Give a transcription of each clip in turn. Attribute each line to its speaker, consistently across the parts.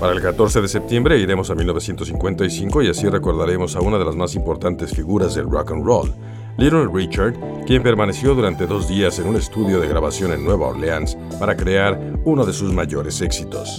Speaker 1: Para el 14 de septiembre iremos a 1955 y así recordaremos a una de las más importantes figuras del rock and roll, Little Richard, quien permaneció durante dos días en un estudio de grabación en Nueva Orleans para crear uno de sus mayores éxitos.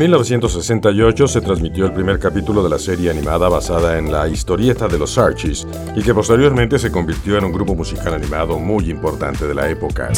Speaker 1: 1968 se transmitió el primer capítulo de la serie animada basada en la historieta de los Archies y que posteriormente se convirtió en un grupo musical animado muy importante de la época.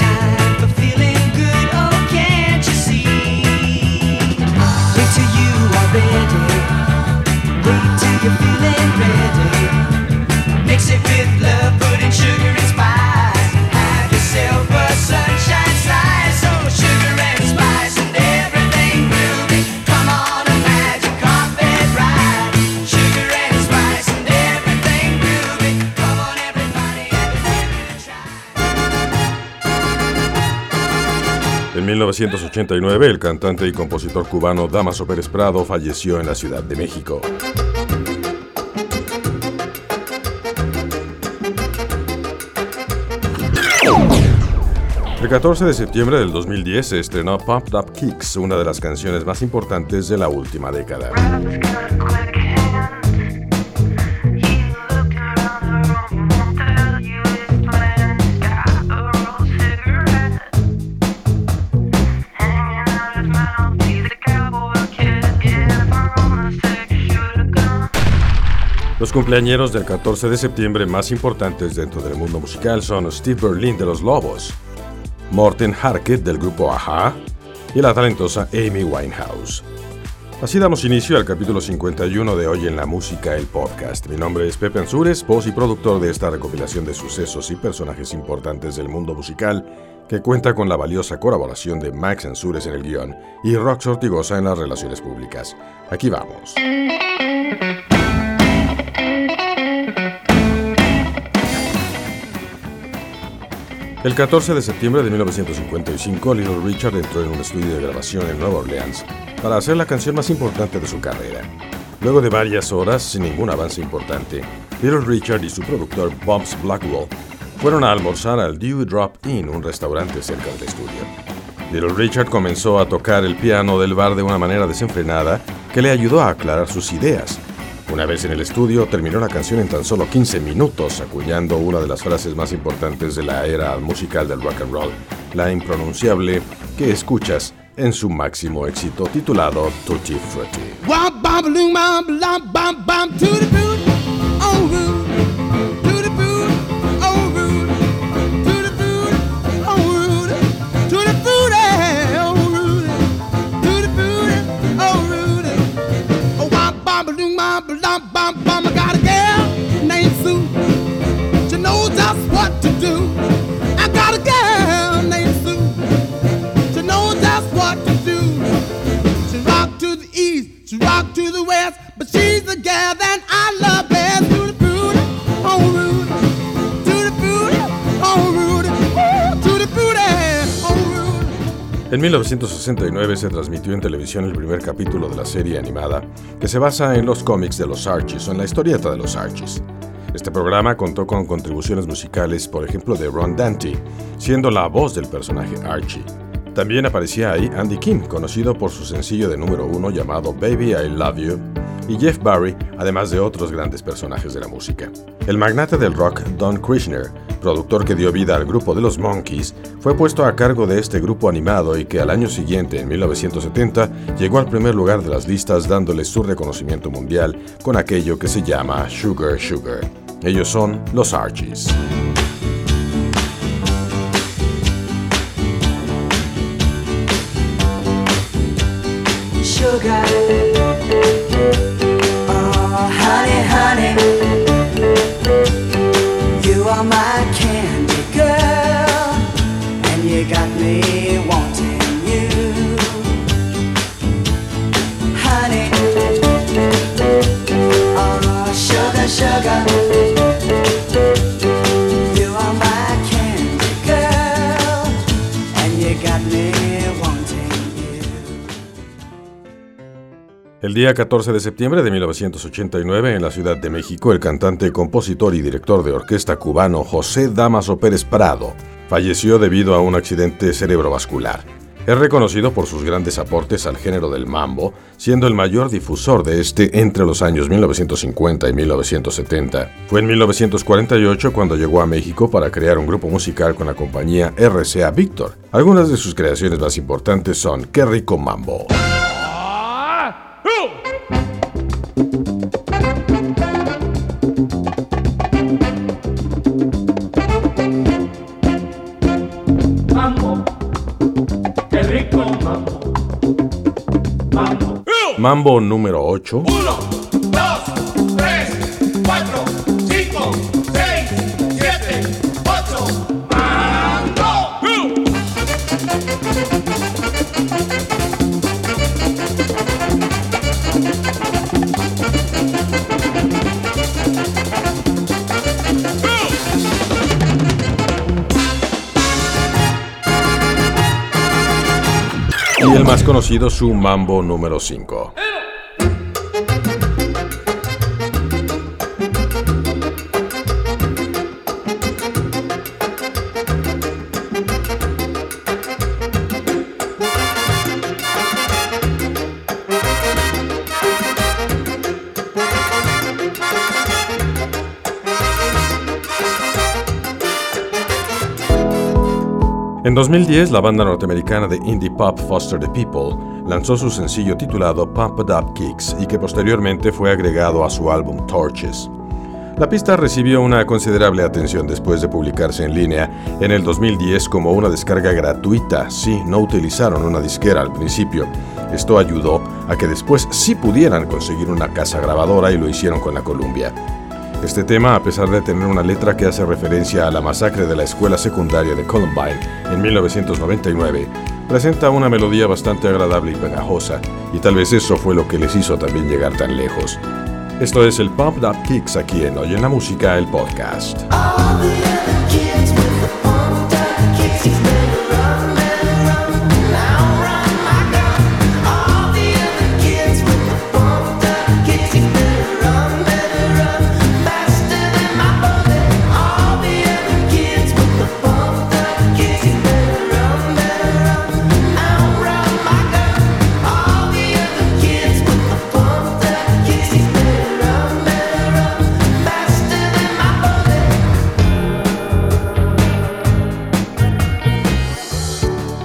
Speaker 1: En 1989, el cantante y compositor cubano Damaso Pérez Prado falleció en la Ciudad de México. El 14 de septiembre del 2010 se estrenó Pumped Up Kicks, una de las canciones más importantes de la última década. Los cumpleañeros del 14 de septiembre más importantes dentro del mundo musical son Steve Berlin de Los Lobos, Morten Harket del grupo Aja y la talentosa Amy Winehouse. Así damos inicio al capítulo 51 de Hoy en la Música, el podcast. Mi nombre es Pepe Ansures, voz y productor de esta recopilación de sucesos y personajes importantes del mundo musical, que cuenta con la valiosa colaboración de Max Ansures en el guion y Rox Ortigosa en las relaciones públicas. Aquí vamos. El 14 de septiembre de 1955, Little Richard entró en un estudio de grabación en Nueva Orleans para hacer la canción más importante de su carrera. Luego de varias horas, sin ningún avance importante, Little Richard y su productor Bobs Blackwell fueron a almorzar al Dew Drop Inn, un restaurante cerca del estudio. Little Richard comenzó a tocar el piano del bar de una manera desenfrenada que le ayudó a aclarar sus ideas una vez en el estudio, terminó la canción en tan solo 15 minutos, acuñando una de las frases más importantes de la era musical del rock and roll, la impronunciable que escuchas en su máximo éxito titulado Tutti Frutti.
Speaker 2: bum, bum, bum. I got a girl named Sue. She knows just what to do.
Speaker 1: En 1969 se transmitió en televisión el primer capítulo de la serie animada que se basa en los cómics de los Archies o en la historieta de los Archies. Este programa contó con contribuciones musicales, por ejemplo, de Ron Dante, siendo la voz del personaje Archie. También aparecía ahí Andy Kim, conocido por su sencillo de número uno llamado Baby I Love You, y Jeff Barry, además de otros grandes personajes de la música. El magnate del rock Don Krishner, productor que dio vida al grupo de los Monkeys, fue puesto a cargo de este grupo animado y que al año siguiente, en 1970, llegó al primer lugar de las listas dándole su reconocimiento mundial con aquello que se llama Sugar Sugar. Ellos son los Archies.
Speaker 3: sugar.
Speaker 1: El día 14 de septiembre de 1989, en la Ciudad de México, el cantante, compositor y director de orquesta cubano José Damaso Pérez Prado falleció debido a un accidente cerebrovascular. Es reconocido por sus grandes aportes al género del mambo, siendo el mayor difusor de este entre los años 1950 y 1970. Fue en 1948 cuando llegó a México para crear un grupo musical con la compañía RCA Victor. Algunas de sus creaciones más importantes son Qué rico mambo. Mambo número 8. Y el más conocido su Mambo número 5. En 2010, la banda norteamericana de indie pop Foster the People lanzó su sencillo titulado Pump It Up Kicks y que posteriormente fue agregado a su álbum Torches. La pista recibió una considerable atención después de publicarse en línea en el 2010 como una descarga gratuita si no utilizaron una disquera al principio. Esto ayudó a que después sí pudieran conseguir una casa grabadora y lo hicieron con la Columbia. Este tema, a pesar de tener una letra que hace referencia a la masacre de la escuela secundaria de Columbine en 1999, presenta una melodía bastante agradable y pegajosa, y tal vez eso fue lo que les hizo también llegar tan lejos. Esto es el Pop Up Kicks aquí en Oye la Música, el podcast.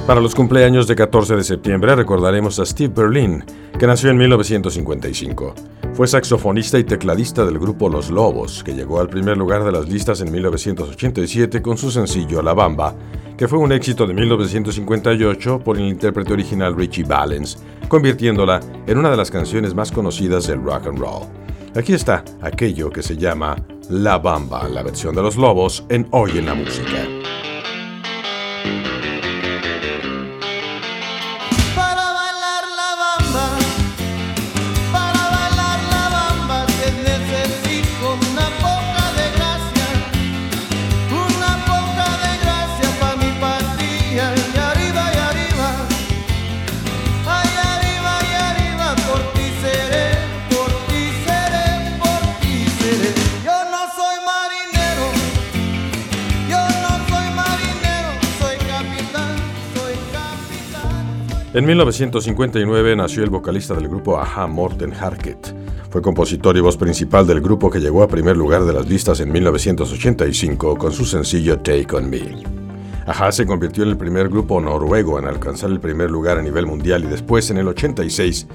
Speaker 1: Para los cumpleaños de 14 de septiembre recordaremos a Steve Berlin, que nació en 1955. Fue saxofonista y tecladista del grupo Los Lobos, que llegó al primer lugar de las listas en 1987 con su sencillo La Bamba, que fue un éxito de 1958 por el intérprete original Richie Valens, convirtiéndola en una de las canciones más conocidas del rock and roll. Aquí está aquello que se llama La Bamba, la versión de Los Lobos en Hoy en la Música. En 1959 nació el vocalista del grupo Aha, Morten Harket. Fue compositor y voz principal del grupo que llegó a primer lugar de las listas en 1985 con su sencillo Take On Me. Aha se convirtió en el primer grupo noruego en alcanzar el primer lugar a nivel mundial y después en el 86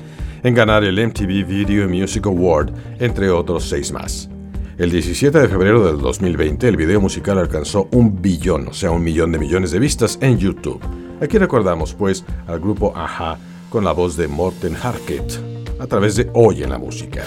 Speaker 1: en ganar el MTV Video Music Award, entre otros seis más. El 17 de febrero del 2020 el video musical alcanzó un billón, o sea, un millón de millones de vistas en YouTube. Aquí recordamos pues al grupo Aja con la voz de Morten Harket a través de Hoy en la Música.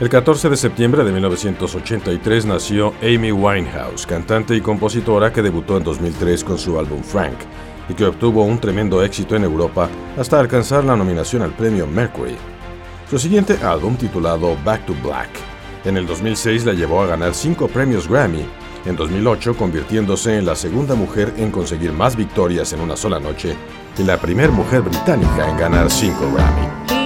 Speaker 1: El 14 de septiembre de 1983 nació Amy Winehouse, cantante y compositora que debutó en 2003 con su álbum Frank y que obtuvo un tremendo éxito en Europa hasta alcanzar la nominación al premio Mercury. Su siguiente álbum, titulado Back to Black, en el 2006 la llevó a ganar cinco premios Grammy, en 2008 convirtiéndose en la segunda mujer en conseguir más victorias en una sola noche y la primera mujer británica en ganar cinco Grammy.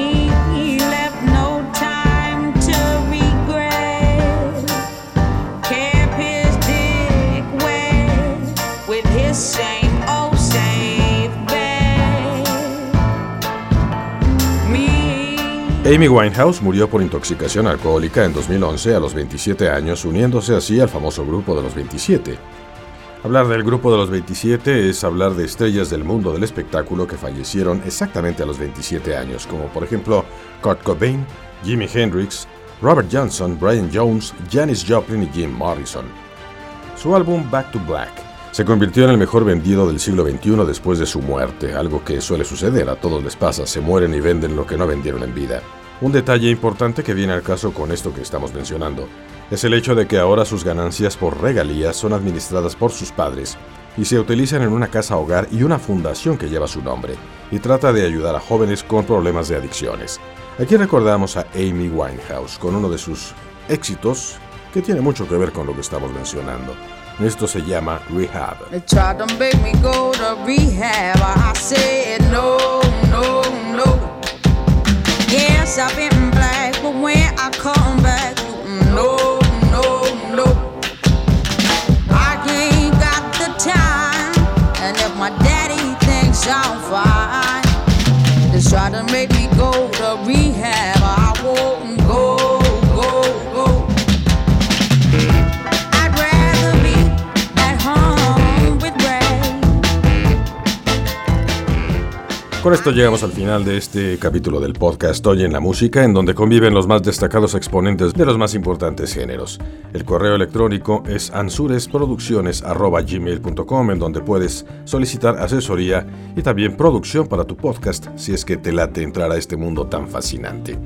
Speaker 1: Amy Winehouse murió por intoxicación alcohólica en 2011 a los 27 años, uniéndose así al famoso grupo de los 27. Hablar del grupo de los 27 es hablar de estrellas del mundo del espectáculo que fallecieron exactamente a los 27 años, como por ejemplo Kurt Cobain, Jimi Hendrix, Robert Johnson, Brian Jones, Janis Joplin y Jim Morrison. Su álbum Back to Black se convirtió en el mejor vendido del siglo XXI después de su muerte, algo que suele suceder, a todos les pasa, se mueren y venden lo que no vendieron en vida. Un detalle importante que viene al caso con esto que estamos mencionando es el hecho de que ahora sus ganancias por regalías son administradas por sus padres y se utilizan en una casa hogar y una fundación que lleva su nombre y trata de ayudar a jóvenes con problemas de adicciones. Aquí recordamos a Amy Winehouse con uno de sus éxitos que tiene mucho que ver con lo que estamos mencionando. Esto se llama Rehab. Yes, I've been black, but when I come back, Con esto llegamos al final de este capítulo del podcast Hoy en la Música, en donde conviven los más destacados exponentes de los más importantes géneros. El correo electrónico es ansuresproducciones.gmail.com, en donde puedes solicitar asesoría y también producción para tu podcast, si es que te late entrar a este mundo tan fascinante.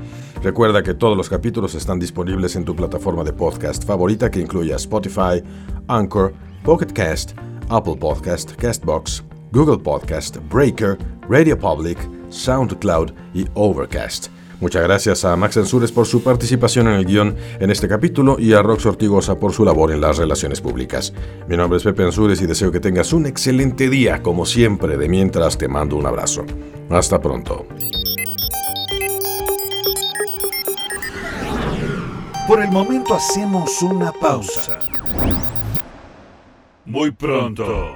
Speaker 1: Recuerda que todos los capítulos están disponibles en tu plataforma de podcast favorita que incluya Spotify, Anchor, Pocket Cast, Apple Podcast, Castbox, Google Podcast, Breaker, Radio Public, SoundCloud y Overcast. Muchas gracias a Max Ansures por su participación en el guion en este capítulo y a Rox Ortigosa por su labor en las relaciones públicas. Mi nombre es Pepe Ansures y deseo que tengas un excelente día, como siempre, de mientras te mando un abrazo. Hasta pronto.
Speaker 4: Por el momento hacemos una pausa. Muy pronto